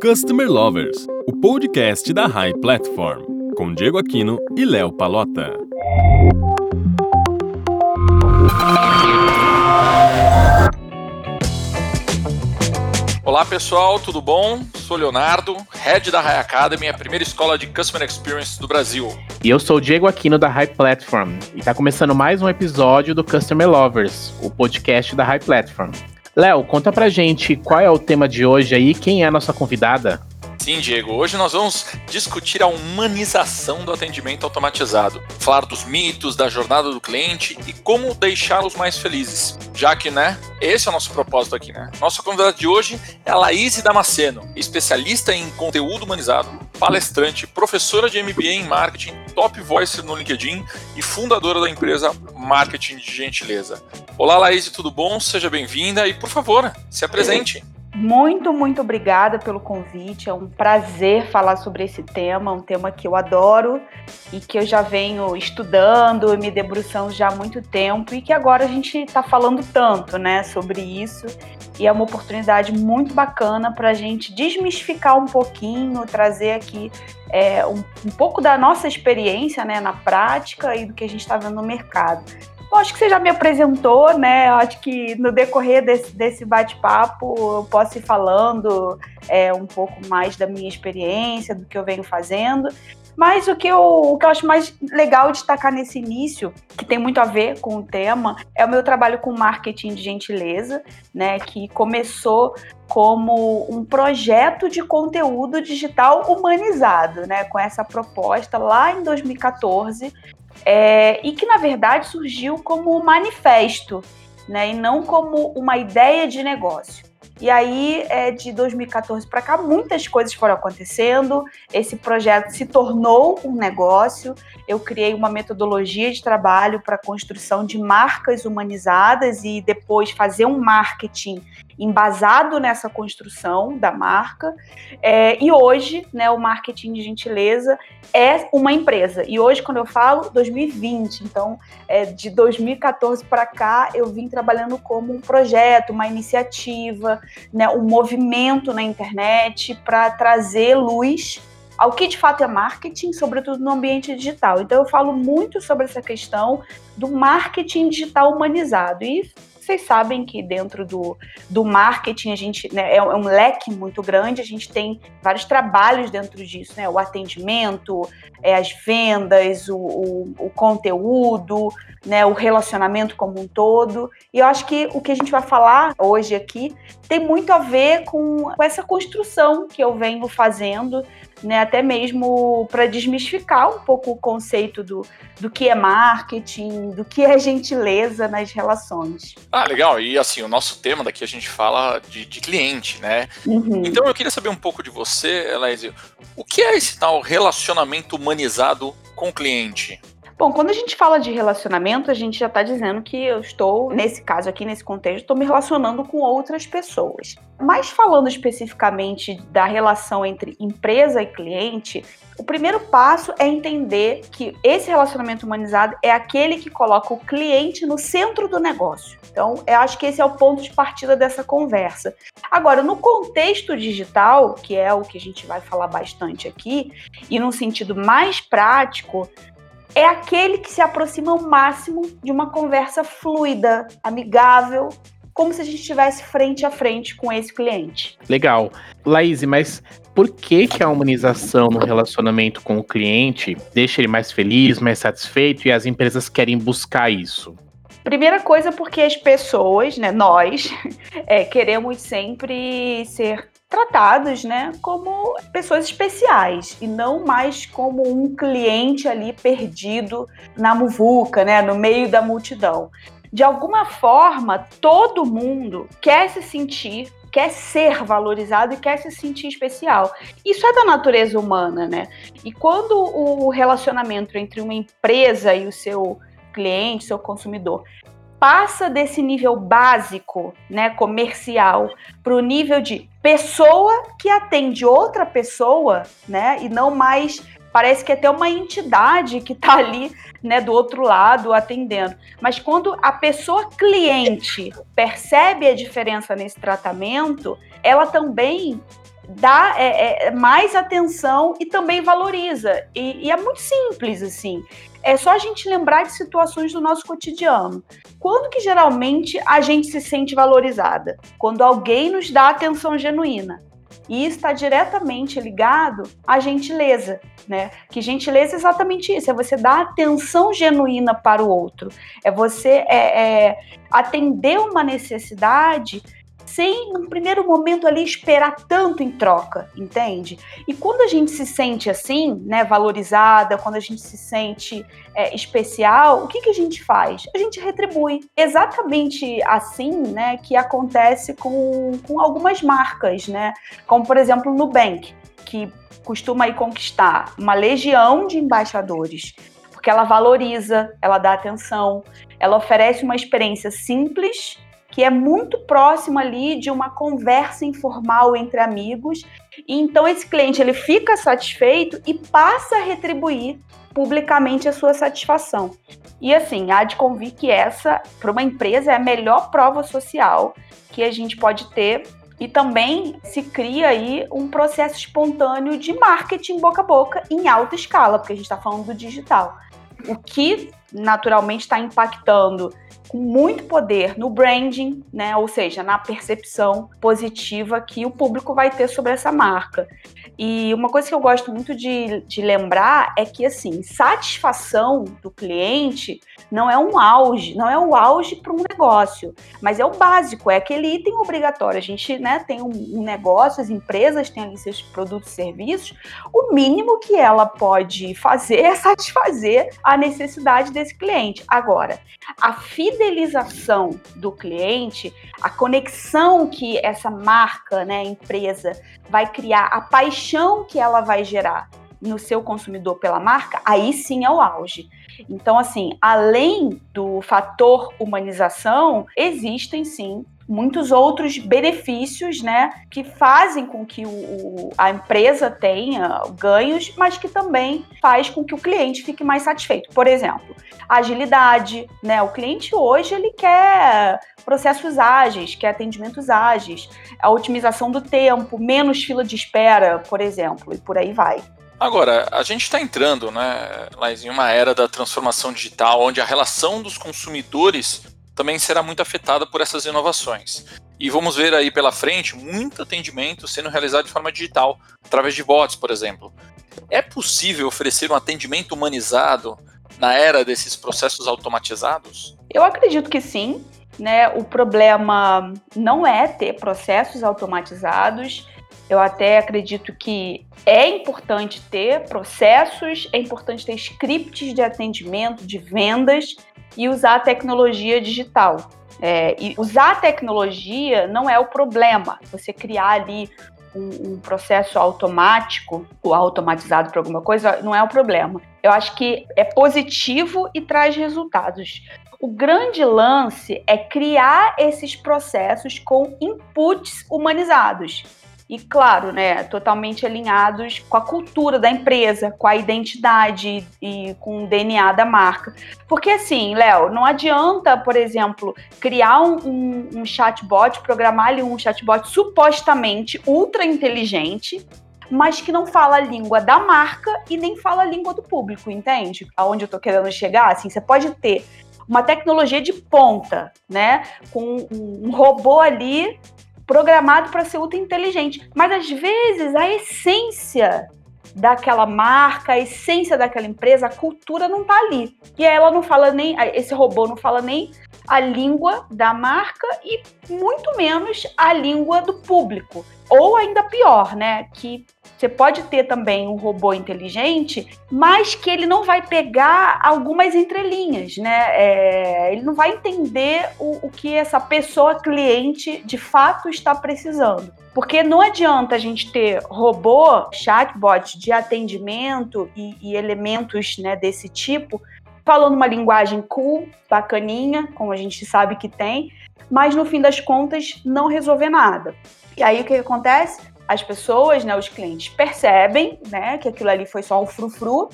Customer Lovers, o podcast da High Platform, com Diego Aquino e Léo Palota. Olá pessoal, tudo bom? Sou Leonardo, head da High Academy, a primeira escola de Customer Experience do Brasil. E eu sou o Diego Aquino da High Platform e está começando mais um episódio do Customer Lovers, o podcast da High Platform. Léo, conta pra gente qual é o tema de hoje aí, quem é a nossa convidada? Sim, Diego. Hoje nós vamos discutir a humanização do atendimento automatizado, falar dos mitos, da jornada do cliente e como deixá-los mais felizes. Já que, né, esse é o nosso propósito aqui, né? Nossa convidada de hoje é a Laís Damasceno, especialista em conteúdo humanizado, palestrante, professora de MBA em marketing, top voice no LinkedIn e fundadora da empresa Marketing de Gentileza. Olá, Laís, tudo bom? Seja bem-vinda e, por favor, se apresente. Muito, muito obrigada pelo convite. É um prazer falar sobre esse tema, um tema que eu adoro e que eu já venho estudando, me debruçando já há muito tempo e que agora a gente está falando tanto, né, sobre isso. E é uma oportunidade muito bacana para a gente desmistificar um pouquinho, trazer aqui é, um, um pouco da nossa experiência, né, na prática e do que a gente está vendo no mercado. Bom, acho que você já me apresentou, né? Acho que no decorrer desse, desse bate-papo eu posso ir falando é, um pouco mais da minha experiência, do que eu venho fazendo. Mas o que, eu, o que eu acho mais legal destacar nesse início, que tem muito a ver com o tema, é o meu trabalho com marketing de gentileza, né? Que começou como um projeto de conteúdo digital humanizado, né? Com essa proposta lá em 2014 é, e que na verdade surgiu como um manifesto, né, e não como uma ideia de negócio. E aí, é, de 2014 para cá, muitas coisas foram acontecendo. Esse projeto se tornou um negócio. Eu criei uma metodologia de trabalho para a construção de marcas humanizadas e depois fazer um marketing embasado nessa construção da marca. É, e hoje, né, o marketing de gentileza é uma empresa. E hoje, quando eu falo 2020, então é, de 2014 para cá, eu vim trabalhando como um projeto, uma iniciativa, né, um movimento na internet para trazer luz ao que de fato é marketing, sobretudo no ambiente digital. Então eu falo muito sobre essa questão do marketing digital humanizado. E vocês sabem que dentro do, do marketing a gente né, é, é, um leque muito grande, a gente tem vários trabalhos dentro disso, né? O atendimento, é, as vendas, o, o, o conteúdo, né, o relacionamento como um todo. E eu acho que o que a gente vai falar hoje aqui tem muito a ver com, com essa construção que eu venho fazendo né, até mesmo para desmistificar um pouco o conceito do, do que é marketing, do que é gentileza nas relações. Ah, legal. E assim, o nosso tema daqui a gente fala de, de cliente, né? Uhum. Então eu queria saber um pouco de você, Elaise. O que é esse tal relacionamento humanizado com o cliente? Bom, quando a gente fala de relacionamento, a gente já está dizendo que eu estou, nesse caso aqui, nesse contexto, estou me relacionando com outras pessoas. Mas falando especificamente da relação entre empresa e cliente, o primeiro passo é entender que esse relacionamento humanizado é aquele que coloca o cliente no centro do negócio. Então, eu acho que esse é o ponto de partida dessa conversa. Agora, no contexto digital, que é o que a gente vai falar bastante aqui, e num sentido mais prático, é aquele que se aproxima ao máximo de uma conversa fluida, amigável, como se a gente estivesse frente a frente com esse cliente. Legal. Laís, mas por que, que a humanização no relacionamento com o cliente deixa ele mais feliz, mais satisfeito e as empresas querem buscar isso? Primeira coisa, porque as pessoas, né, nós, é, queremos sempre ser tratados, né, como pessoas especiais e não mais como um cliente ali perdido na muvuca, né, no meio da multidão. De alguma forma, todo mundo quer se sentir quer ser valorizado e quer se sentir especial. Isso é da natureza humana, né? E quando o relacionamento entre uma empresa e o seu cliente, seu consumidor, passa desse nível básico, né, comercial, para o nível de pessoa que atende outra pessoa, né, e não mais parece que é até uma entidade que está ali, né, do outro lado atendendo. Mas quando a pessoa cliente percebe a diferença nesse tratamento, ela também dá é, é, mais atenção e também valoriza. E, e, é muito simples, assim. É só a gente lembrar de situações do nosso cotidiano. Quando que geralmente a gente se sente valorizada? Quando alguém nos dá atenção genuína. E está diretamente ligado à gentileza, né? Que gentileza é exatamente isso, é você dar atenção genuína para o outro, é você é, é atender uma necessidade sem, no primeiro momento ali, esperar tanto em troca, entende? E quando a gente se sente assim, né, valorizada, quando a gente se sente é, especial, o que, que a gente faz? A gente retribui. Exatamente assim, né, que acontece com, com algumas marcas, né? Como, por exemplo, o Nubank, que costuma aí conquistar uma legião de embaixadores porque ela valoriza, ela dá atenção, ela oferece uma experiência simples que é muito próximo ali de uma conversa informal entre amigos. Então esse cliente ele fica satisfeito e passa a retribuir publicamente a sua satisfação. E assim, há de convir que essa, para uma empresa, é a melhor prova social que a gente pode ter e também se cria aí um processo espontâneo de marketing boca a boca em alta escala, porque a gente está falando do digital. O que naturalmente está impactando muito poder no branding, né? Ou seja, na percepção positiva que o público vai ter sobre essa marca. E uma coisa que eu gosto muito de, de lembrar é que, assim, satisfação do cliente não é um auge, não é o auge para um negócio, mas é o básico, é aquele item obrigatório. A gente né, tem um, um negócio, as empresas têm ali seus produtos e serviços, o mínimo que ela pode fazer é satisfazer a necessidade desse cliente. Agora, a fidelização do cliente, a conexão que essa marca, né, empresa, vai criar, a paixão que ela vai gerar no seu consumidor pela marca, aí sim é o auge. Então, assim, além do fator humanização, existem sim muitos outros benefícios, né, que fazem com que o, a empresa tenha ganhos, mas que também faz com que o cliente fique mais satisfeito. Por exemplo, agilidade, né? O cliente hoje ele quer processos ágeis, quer atendimentos ágeis, a otimização do tempo, menos fila de espera, por exemplo, e por aí vai. Agora, a gente está entrando, né, Laís, em uma era da transformação digital, onde a relação dos consumidores também será muito afetada por essas inovações. E vamos ver aí pela frente muito atendimento sendo realizado de forma digital, através de bots, por exemplo. É possível oferecer um atendimento humanizado na era desses processos automatizados? Eu acredito que sim. Né? O problema não é ter processos automatizados. Eu até acredito que é importante ter processos, é importante ter scripts de atendimento, de vendas, e usar a tecnologia digital. É, e usar a tecnologia não é o problema. Você criar ali um, um, processo automático ou automatizado para alguma coisa não é o problema. Eu acho que é positivo e traz resultados. O grande lance é criar esses processos com inputs humanizados e, claro, né, totalmente alinhados com a cultura da empresa, com a identidade e com o DNA da marca. Porque, assim, Léo, não adianta, por exemplo, criar um, um, um chatbot, programar ali um chatbot supostamente ultra inteligente, mas que não fala a língua da marca e nem fala a língua do público, entende? Aonde eu tô querendo chegar, assim, você pode ter uma tecnologia de ponta, né? Com um robô ali programado para ser ultra inteligente. Mas às vezes a essência daquela marca, a essência daquela empresa, a cultura não tá ali. E ela não fala nem, esse robô não fala nem a língua da marca e muito menos a língua do público. Ou ainda pior, né, que você pode ter também um robô inteligente, mas que ele não vai pegar algumas entrelinhas, né? É, ele não vai entender o, o que essa pessoa cliente de fato está precisando. Porque não adianta a gente ter robô, chatbot de atendimento e, e elementos né, desse tipo falando uma linguagem cool, bacaninha, como a gente sabe que tem, mas no fim das contas não resolver nada. E aí o que acontece? As pessoas, né, os clientes percebem, né, que aquilo ali foi só um frufru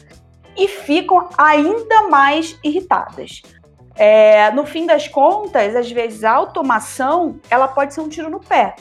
e ficam ainda mais irritadas. É, no fim das contas, às vezes a automação ela pode ser um tiro no pé,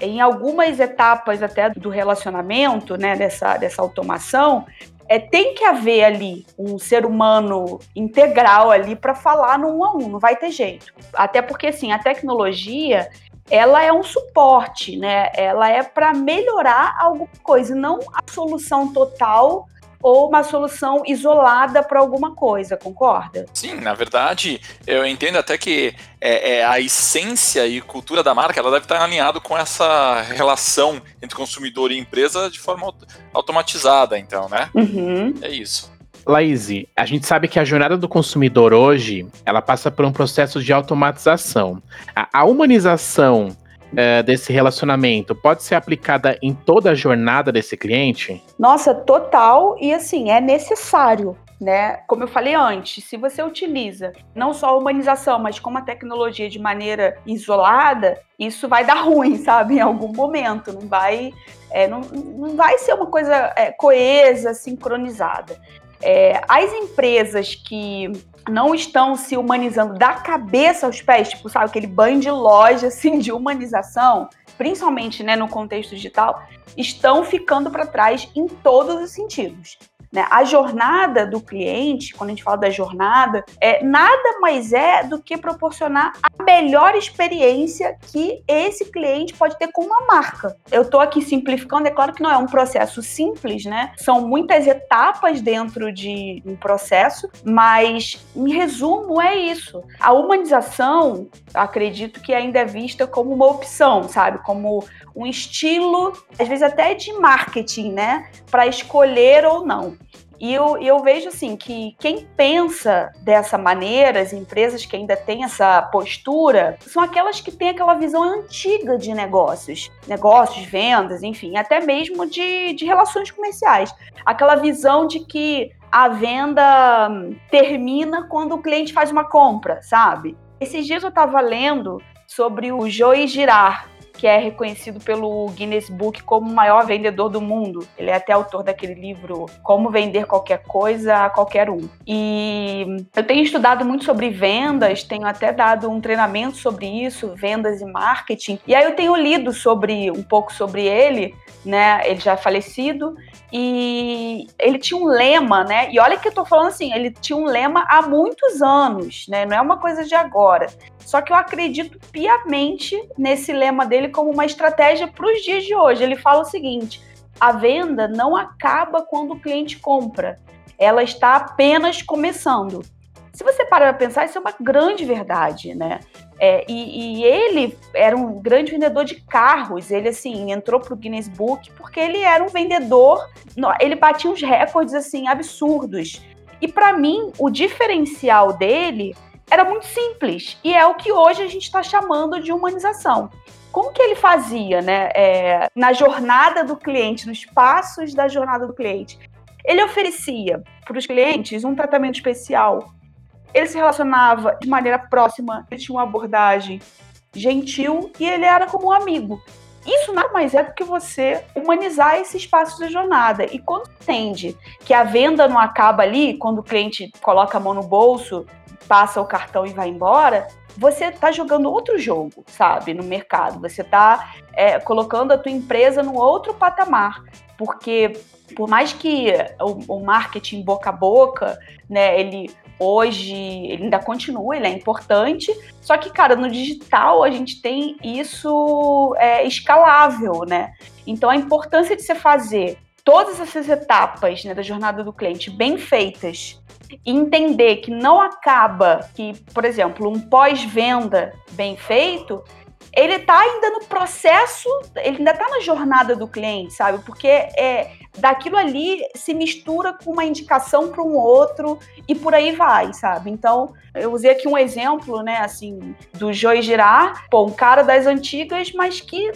em algumas etapas até do relacionamento, né, dessa, dessa automação, é, tem que haver ali um ser humano integral ali para falar no um a um, não vai ter jeito. Até porque, assim, a tecnologia, ela é um suporte, né? Ela é para melhorar alguma coisa, não a solução total ou uma solução isolada para alguma coisa, concorda? Sim, na verdade, eu entendo até que é, é, a essência e cultura da marca ela deve estar alinhado com essa relação entre consumidor e empresa de forma automatizada, então, né? Uhum. É isso. Laís, a gente sabe que a jornada do consumidor hoje ela passa por um processo de automatização. A, a humanização é, desse relacionamento pode ser aplicada em toda a jornada desse cliente? Nossa, total. E assim, é necessário. Né? Como eu falei antes, se você utiliza não só a humanização, mas como a tecnologia de maneira isolada, isso vai dar ruim, sabe? Em algum momento. Não vai, é, não, não vai ser uma coisa é, coesa, sincronizada. É, as empresas que não estão se humanizando da cabeça aos pés, tipo, sabe, aquele banho de loja assim de humanização, principalmente né, no contexto digital, estão ficando para trás em todos os sentidos. Né? A jornada do cliente, quando a gente fala da jornada, é nada mais é do que proporcionar a melhor experiência que esse cliente pode ter com uma marca. Eu estou aqui simplificando, é claro que não é um processo simples, né? São muitas etapas dentro de um processo, mas em resumo é isso. A humanização, acredito que ainda é vista como uma opção, sabe? Como um estilo, às vezes até de marketing, né? Para escolher ou não. E eu, eu vejo assim que quem pensa dessa maneira, as empresas que ainda têm essa postura, são aquelas que têm aquela visão antiga de negócios, negócios, vendas, enfim, até mesmo de, de relações comerciais. Aquela visão de que a venda termina quando o cliente faz uma compra, sabe? Esses dias eu estava lendo sobre o Joey Girard, que é reconhecido pelo Guinness Book como o maior vendedor do mundo. Ele é até autor daquele livro Como Vender Qualquer Coisa a Qualquer Um. E eu tenho estudado muito sobre vendas, tenho até dado um treinamento sobre isso, vendas e marketing. E aí eu tenho lido sobre um pouco sobre ele, né? Ele já é falecido e ele tinha um lema, né? E olha que eu tô falando assim, ele tinha um lema há muitos anos, né? Não é uma coisa de agora. Só que eu acredito piamente nesse lema dele como uma estratégia para os dias de hoje. Ele fala o seguinte: a venda não acaba quando o cliente compra, ela está apenas começando. Se você parar para pensar, isso é uma grande verdade, né? É, e, e, ele era um grande vendedor de carros. Ele, assim, entrou para o Guinness Book porque ele era um vendedor. Ele batia uns recordes, assim, absurdos. E para mim, o diferencial dele era muito simples. E é o que hoje a gente está chamando de humanização. Como que ele fazia, né? É, na jornada do cliente, nos passos da jornada do cliente. Ele oferecia para os clientes um tratamento especial. Ele se relacionava de maneira próxima, ele tinha uma abordagem gentil e ele era como um amigo. Isso nada mais é do que você humanizar esse espaço da jornada. E quando entende que a venda não acaba ali, quando o cliente coloca a mão no bolso, passa o cartão e vai embora, você está jogando outro jogo, sabe, no mercado. Você está é, colocando a tua empresa num outro patamar, porque por mais que o, o, marketing boca a boca, né, ele hoje ele ainda continua, ele é importante, só que, cara, no digital a gente tem isso é, escalável, né? Então a importância de você fazer todas essas etapas né, da jornada do cliente bem feitas e entender que não acaba que, por exemplo, um pós-venda bem feito, ele está ainda no processo, ele ainda está na jornada do cliente, sabe? Porque é, daquilo ali se mistura com uma indicação para um outro e por aí vai, sabe? Então, eu usei aqui um exemplo, né, assim, do Joy Girard, pô, um cara das antigas, mas que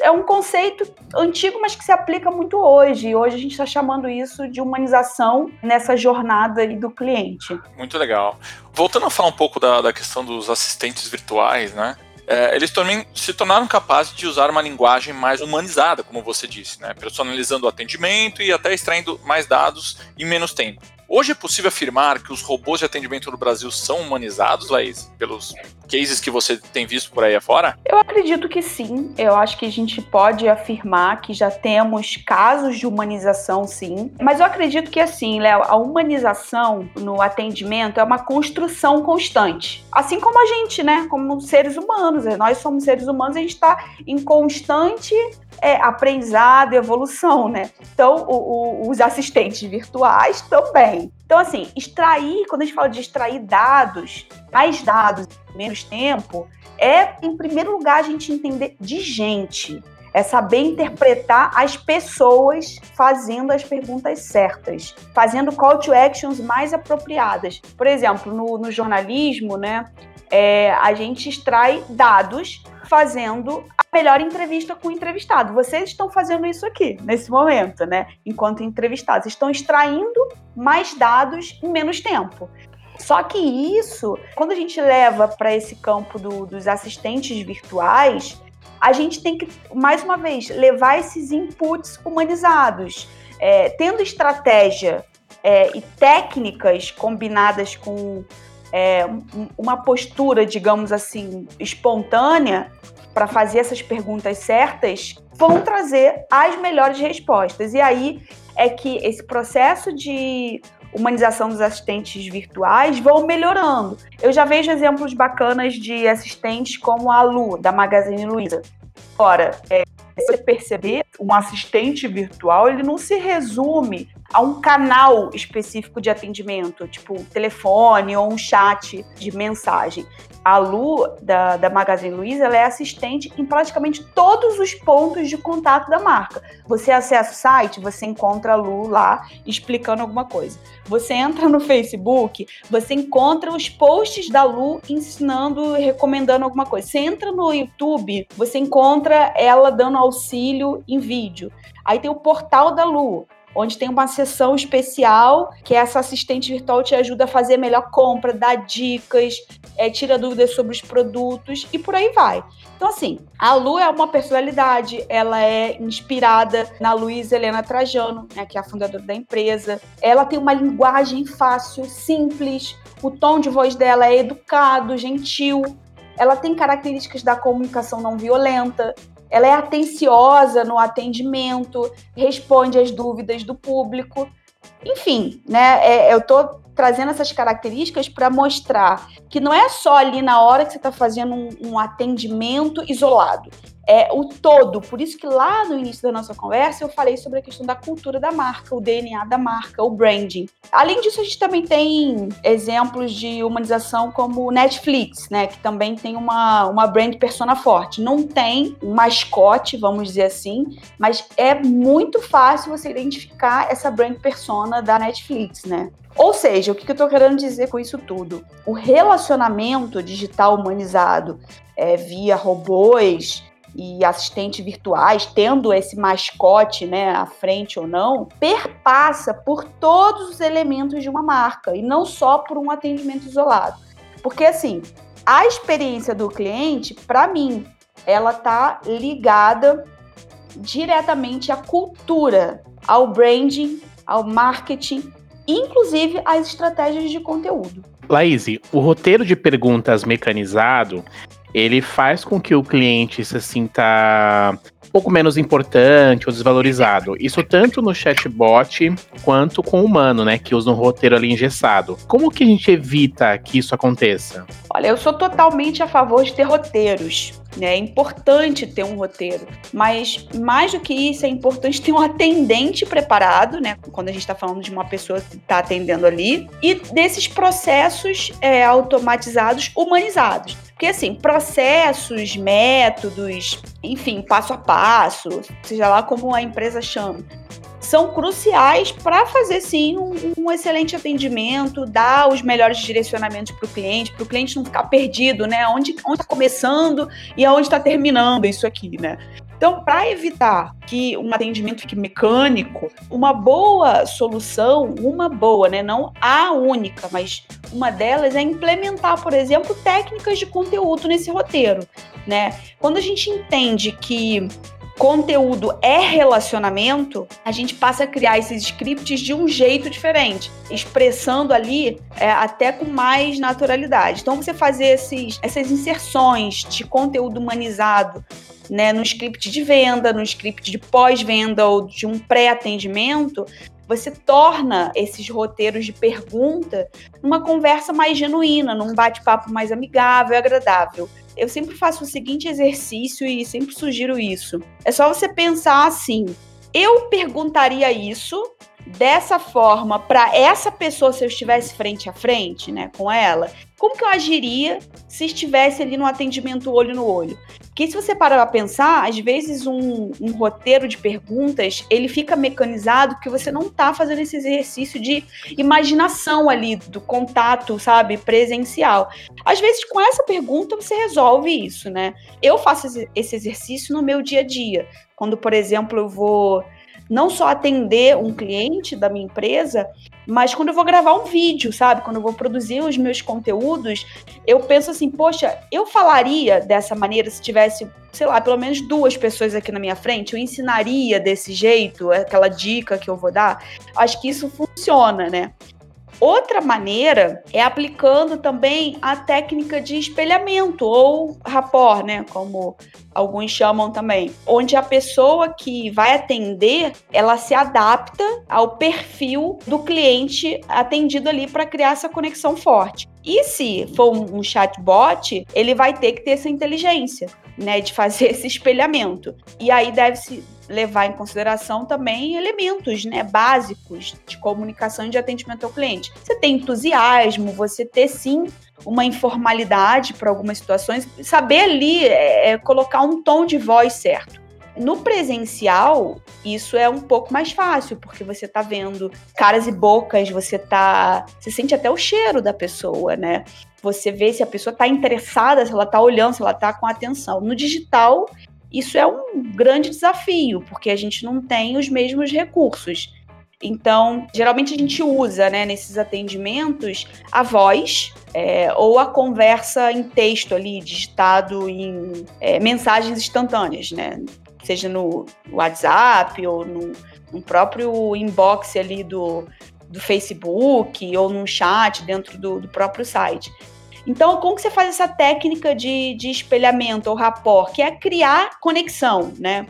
é um conceito antigo, mas que se aplica muito hoje. E hoje a gente está chamando isso de humanização nessa jornada do cliente. Muito legal. Voltando a falar um pouco da, da questão dos assistentes virtuais, né? É, eles também se tornaram capazes de usar uma linguagem mais humanizada, como você disse, né? personalizando o atendimento e até extraindo mais dados em menos tempo. Hoje é possível afirmar que os robôs de atendimento no Brasil são humanizados, Laís, pelos cases que você tem visto por aí afora? Eu acredito que sim. Eu acho que a gente pode afirmar que já temos casos de humanização, sim. Mas eu acredito que, assim, Léo, a humanização no atendimento é uma construção constante. Assim como a gente, né? Como seres humanos. Nós somos seres humanos, a gente está em constante é, aprendizado e evolução, né? Então, o, o, os assistentes virtuais também. Então, assim, extrair, quando a gente fala de extrair dados, mais dados menos tempo, é, em primeiro lugar, a gente entender de gente. É saber interpretar as pessoas fazendo as perguntas certas, fazendo call to actions mais apropriadas. Por exemplo, no, no jornalismo, né, é, a gente extrai dados fazendo melhor entrevista com o entrevistado. Vocês estão fazendo isso aqui, nesse momento, né? Enquanto entrevistados. Estão extraindo mais dados em menos tempo. Só que isso, quando a gente leva para esse campo do, dos assistentes virtuais, a gente tem que, mais uma vez, levar esses inputs humanizados. É, tendo estratégia é, e técnicas combinadas com é, uma postura, digamos assim, espontânea para fazer essas perguntas certas, vão trazer as melhores respostas. E aí é que esse processo de humanização dos assistentes virtuais vão melhorando. Eu já vejo exemplos bacanas de assistentes como a Lu, da Magazine Luiza. Ora, é, você perceber, um assistente virtual, ele não se resume a um canal específico de atendimento, tipo um telefone ou um chat de mensagem. A Lu, da, da Magazine Luiza, ela é assistente em praticamente todos os pontos de contato da marca. Você acessa o site, você encontra a Lu lá explicando alguma coisa. Você entra no Facebook, você encontra os posts da Lu ensinando, recomendando alguma coisa. Você entra no YouTube, você encontra ela dando auxílio em vídeo. Aí tem o portal da Lu onde tem uma sessão especial que essa assistente virtual te ajuda a fazer a melhor compra, dá dicas, é, tira dúvidas sobre os produtos e por aí vai. Então, assim, a Lu é uma personalidade, ela é inspirada na Luísa Helena Trajano, né, que é a fundadora da empresa. Ela tem uma linguagem fácil, simples, o tom de voz dela é educado, gentil. Ela tem características da comunicação não violenta ela é atenciosa no atendimento, responde às dúvidas do público. Enfim, né? É, eu estou trazendo essas características para mostrar que não é só ali na hora que você está fazendo um, um, atendimento isolado é o todo. Por isso que lá no início da nossa conversa eu falei sobre a questão da cultura da marca, o DNA da marca, o branding. Além disso, a gente também tem exemplos de humanização como Netflix, né, que também tem uma, uma brand persona forte. Não tem um mascote, vamos dizer assim, mas é muito fácil você identificar essa brand persona da Netflix, né? Ou seja, o que eu estou querendo dizer com isso tudo? O relacionamento digital humanizado é, via robôs, e assistentes virtuais, tendo esse mascote né, à frente ou não, perpassa por todos os elementos de uma marca e não só por um atendimento isolado. Porque assim, a experiência do cliente, para mim, ela tá ligada diretamente à cultura, ao branding, ao marketing, inclusive às estratégias de conteúdo. Laís, o roteiro de perguntas mecanizado, ele faz com que o cliente se sinta um pouco menos importante ou desvalorizado. Isso tanto no chatbot quanto com o humano, né, que usa um roteiro ali engessado. Como que a gente evita que isso aconteça? Olha, eu sou totalmente a favor de ter roteiros. Né? É importante ter um roteiro, mas mais do que isso, é importante ter um atendente preparado, né? Quando a gente está falando de uma pessoa que está atendendo ali, e desses processos é, automatizados, humanizados. Porque, assim, processos, métodos, enfim, passo a passo, seja lá como a empresa chama, são cruciais para fazer sim um, um, excelente atendimento, dar os melhores direcionamentos para o cliente, para o cliente não ficar perdido, né? Onde está começando e aonde está terminando isso aqui, né? Então, para evitar que um atendimento fique mecânico, uma boa solução, uma boa, né, não a única, mas uma delas é implementar, por exemplo, técnicas de conteúdo nesse roteiro, né? Quando a gente entende que conteúdo é relacionamento, a gente passa a criar esses scripts de um jeito diferente, expressando ali é, até com mais naturalidade. Então, você fazer esses, essas inserções de conteúdo humanizado né, no script de venda, no script de pós-venda ou de um pré-atendimento, você torna esses roteiros de pergunta numa conversa mais genuína, num bate-papo mais amigável e agradável. Eu sempre faço o seguinte exercício e sempre sugiro isso. É só você pensar assim: eu perguntaria isso dessa forma para essa pessoa se eu estivesse frente a frente, né, com ela, como que eu agiria se estivesse ali no atendimento olho no olho? Porque se você parar para pensar, às vezes um, um, roteiro de perguntas, ele fica mecanizado porque você não está fazendo esse exercício de imaginação ali, do contato, sabe, presencial. Às vezes com essa pergunta você resolve isso, né? Eu faço esse exercício no meu dia a dia. Quando, por exemplo, eu vou não só atender um cliente da minha empresa, mas quando eu vou gravar um vídeo, sabe? Quando eu vou produzir os meus conteúdos, eu penso assim, poxa, eu falaria dessa maneira se tivesse, sei lá, pelo menos duas pessoas aqui na minha frente, eu ensinaria desse jeito, aquela dica que eu vou dar. Acho que isso funciona, né? Outra maneira é aplicando também a técnica de espelhamento ou rapport, né, como alguns chamam também, onde a pessoa que vai atender, ela se adapta ao perfil do cliente atendido ali para criar essa conexão forte. E se for um chatbot, ele vai ter que ter essa inteligência, né, de fazer esse espelhamento. E aí deve se levar em consideração também elementos né, básicos de comunicação e de atendimento ao cliente. Você tem entusiasmo, você ter sim uma informalidade para algumas situações, saber ali é, é, colocar um tom de voz certo. No presencial, isso é um pouco mais fácil, porque você está vendo caras e bocas, você tá. Você sente até o cheiro da pessoa, né? Você vê se a pessoa está interessada, se ela está olhando, se ela está com atenção. No digital, isso é um grande desafio, porque a gente não tem os mesmos recursos. Então, geralmente a gente usa, né, nesses atendimentos, a voz é, ou a conversa em texto ali, digitado em é, mensagens instantâneas, né? Seja no WhatsApp ou no, no próprio inbox ali do, do Facebook ou num chat dentro do, do próprio site. Então, como que você faz essa técnica de, de espelhamento ou rapport, que é criar conexão, né?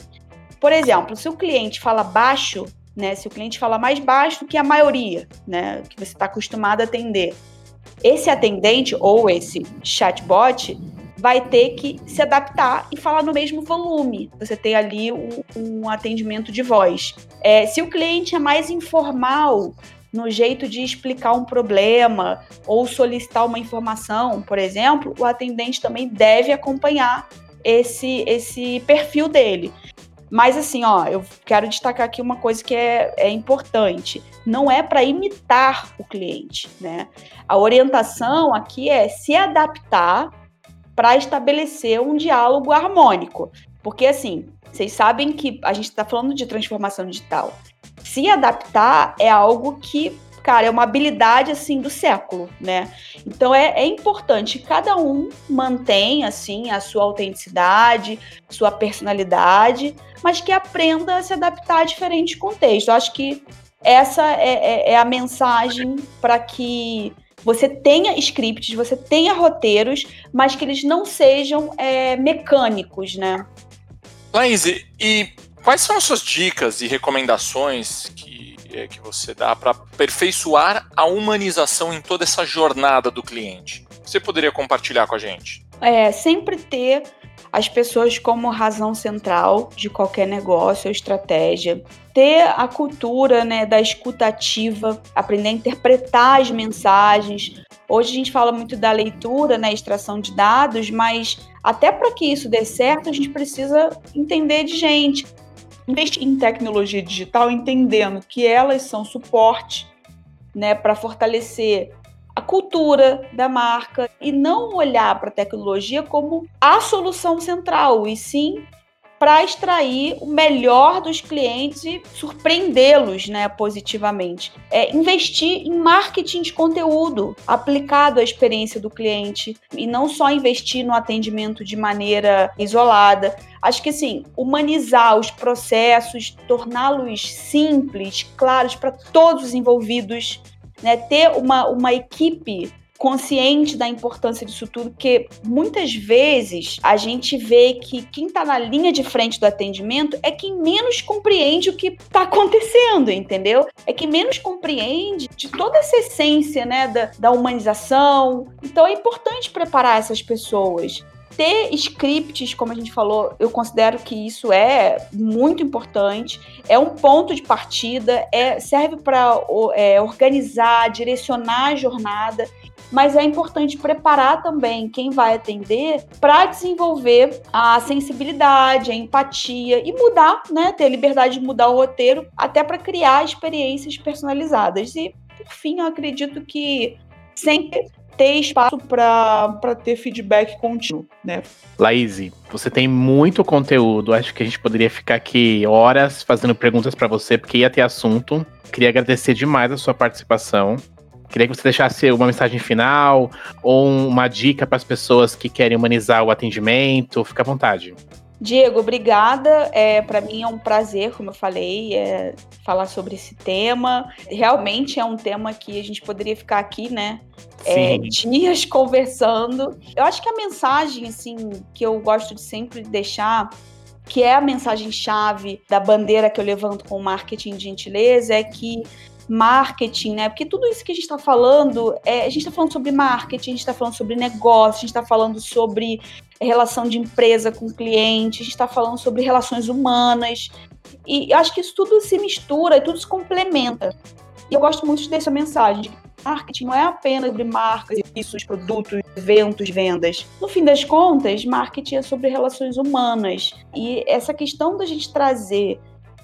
Por exemplo, se o cliente fala baixo, né? Se o cliente fala mais baixo do que a maioria, né? Que você está acostumado a atender. Esse atendente ou esse chatbot vai ter que se adaptar e falar no mesmo volume. Você tem ali um, um atendimento de voz. É, se o cliente é mais informal, no jeito de explicar um problema ou solicitar uma informação, por exemplo, o atendente também deve acompanhar esse, esse perfil dele. Mas assim, ó, eu quero destacar aqui uma coisa que é, é importante. Não é para imitar o cliente, né? A orientação aqui é se adaptar para estabelecer um diálogo harmônico. Porque assim, vocês sabem que a gente está falando de transformação digital se adaptar é algo que, cara, é uma habilidade assim do século, né? Então é, é importante cada um mantenha assim a sua autenticidade, sua personalidade, mas que aprenda a se adaptar a diferentes contextos. Eu acho que essa é, é, é a mensagem para que você tenha scripts, você tenha roteiros, mas que eles não sejam é, mecânicos, né? Laís, e Quais são as suas dicas e recomendações que, é, que você dá para aperfeiçoar a humanização em toda essa jornada do cliente? Você poderia compartilhar com a gente? É, sempre ter as pessoas como razão central de qualquer negócio ou estratégia. Ter a cultura né, da escutativa, aprender a interpretar as mensagens. Hoje a gente fala muito da leitura, né, extração de dados, mas até para que isso dê certo, a gente precisa entender de gente investir em tecnologia digital entendendo que elas são suporte né, para fortalecer a cultura da marca e não olhar para a tecnologia como a solução central, e sim para extrair o melhor dos clientes e surpreendê-los né, positivamente. É investir em marketing de conteúdo aplicado à experiência do cliente e não só investir no atendimento de maneira isolada. Acho que assim, humanizar os processos, torná-los simples, claros para todos os envolvidos, né, ter uma, uma equipe consciente da importância disso tudo, porque muitas vezes a gente vê que quem está na linha de frente do atendimento é quem menos compreende o que está acontecendo, entendeu? É quem menos compreende de toda essa essência, né, da, da humanização. Então é importante preparar essas pessoas ter scripts, como a gente falou, eu considero que isso é muito importante, é um ponto de partida, é, serve para é, organizar, direcionar a jornada mas é importante preparar também quem vai atender para desenvolver a sensibilidade, a empatia e mudar, né, ter liberdade de mudar o roteiro até para criar experiências personalizadas. E por fim, eu acredito que sempre ter espaço para ter feedback contínuo, né? Laís, você tem muito conteúdo. Acho que a gente poderia ficar aqui horas fazendo perguntas para você, porque ia ter assunto. Queria agradecer demais a sua participação. Queria que você deixasse uma mensagem final ou uma dica para as pessoas que querem humanizar o atendimento. Fica à vontade. Diego, obrigada. É, para mim é um prazer, como eu falei, é, falar sobre esse tema. Realmente é um tema que a gente poderia ficar aqui, né? É, dias conversando. Eu acho que a mensagem, assim, que eu gosto de sempre deixar, que é a mensagem chave da bandeira que eu levanto com o marketing de gentileza, é que marketing, né? Porque tudo isso que a gente está falando, é, a gente está falando sobre marketing, a gente está falando sobre negócio, a gente está falando sobre relação de empresa com cliente, a gente está falando sobre relações humanas. E acho que isso tudo se mistura e tudo se complementa. E eu gosto muito dessa mensagem de marketing não é apenas sobre marcas, serviços, produtos, eventos, vendas. No fim das contas, marketing é sobre relações humanas. E essa questão da gente trazer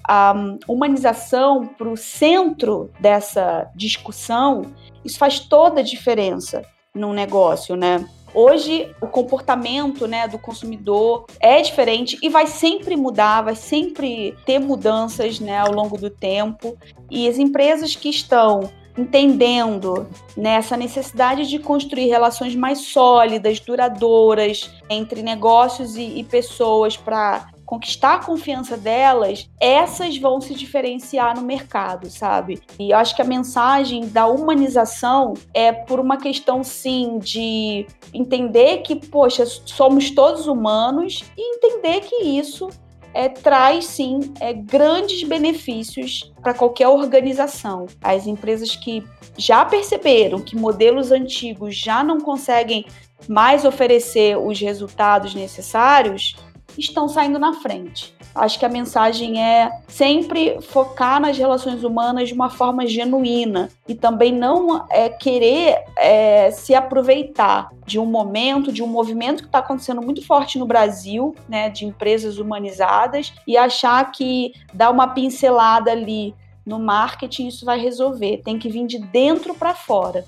a humanização para o centro dessa discussão, isso faz toda a diferença no negócio, né? Hoje o comportamento né, do consumidor é diferente e vai sempre mudar, vai sempre ter mudanças né, ao longo do tempo. E as empresas que estão entendendo né, necessidade de construir relações mais sólidas, duradouras entre negócios e, e pessoas para conquistar a confiança delas, essas vão se diferenciar no mercado, sabe? E eu acho que a mensagem da humanização é por uma questão, sim, de entender que, poxa, somos todos humanos e entender que isso é, traz sim é, grandes benefícios para qualquer organização. As empresas que já perceberam que modelos antigos já não conseguem mais oferecer os resultados necessários, estão saindo na frente. Acho que a mensagem é sempre focar nas relações humanas de uma forma genuína e também não é, querer é, se aproveitar de um momento, de um movimento que está acontecendo muito forte no Brasil, né, de empresas humanizadas, e achar que dar uma pincelada ali no marketing isso vai resolver. Tem que vir de dentro para fora.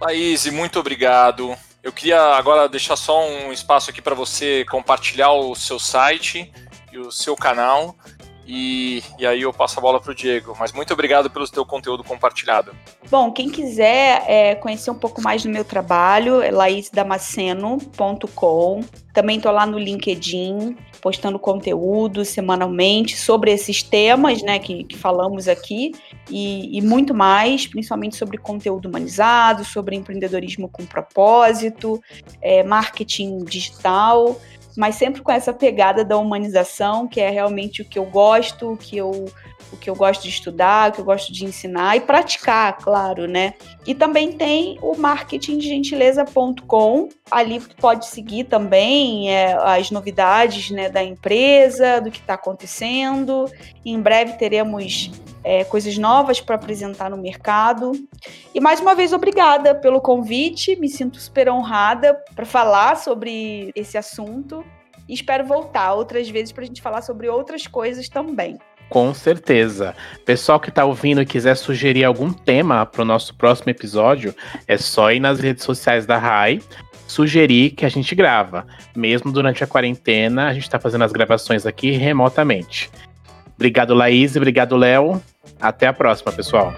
Laís, muito obrigado. Eu queria agora deixar só um espaço aqui para você compartilhar o seu site e o seu canal. E, e aí eu passo a bola para o Diego. Mas muito obrigado pelo seu conteúdo compartilhado. Bom, quem quiser é, conhecer um pouco mais do meu trabalho, é laisdamaceno.com. Também estou lá no LinkedIn, postando conteúdo semanalmente sobre esses temas né, que, que falamos aqui e, e, muito mais, principalmente sobre conteúdo humanizado, sobre empreendedorismo com propósito, é, marketing digital, mas sempre com essa pegada da humanização, que é realmente o que eu gosto, o que eu o que eu gosto de estudar, o que eu gosto de ensinar e praticar, claro, né? E também tem o marketingdegentileza.com, ali pode seguir também é, as novidades né, da empresa, do que está acontecendo. Em breve teremos é, coisas novas para apresentar no mercado. E mais uma vez, obrigada pelo convite, me sinto super honrada para falar sobre esse assunto. E espero voltar outras vezes para a gente falar sobre outras coisas também. Com certeza. Pessoal que está ouvindo e quiser sugerir algum tema para o nosso próximo episódio, é só ir nas redes sociais da RAI sugerir que a gente grava. Mesmo durante a quarentena, a gente está fazendo as gravações aqui remotamente. Obrigado, Laís, obrigado, Léo. Até a próxima, pessoal.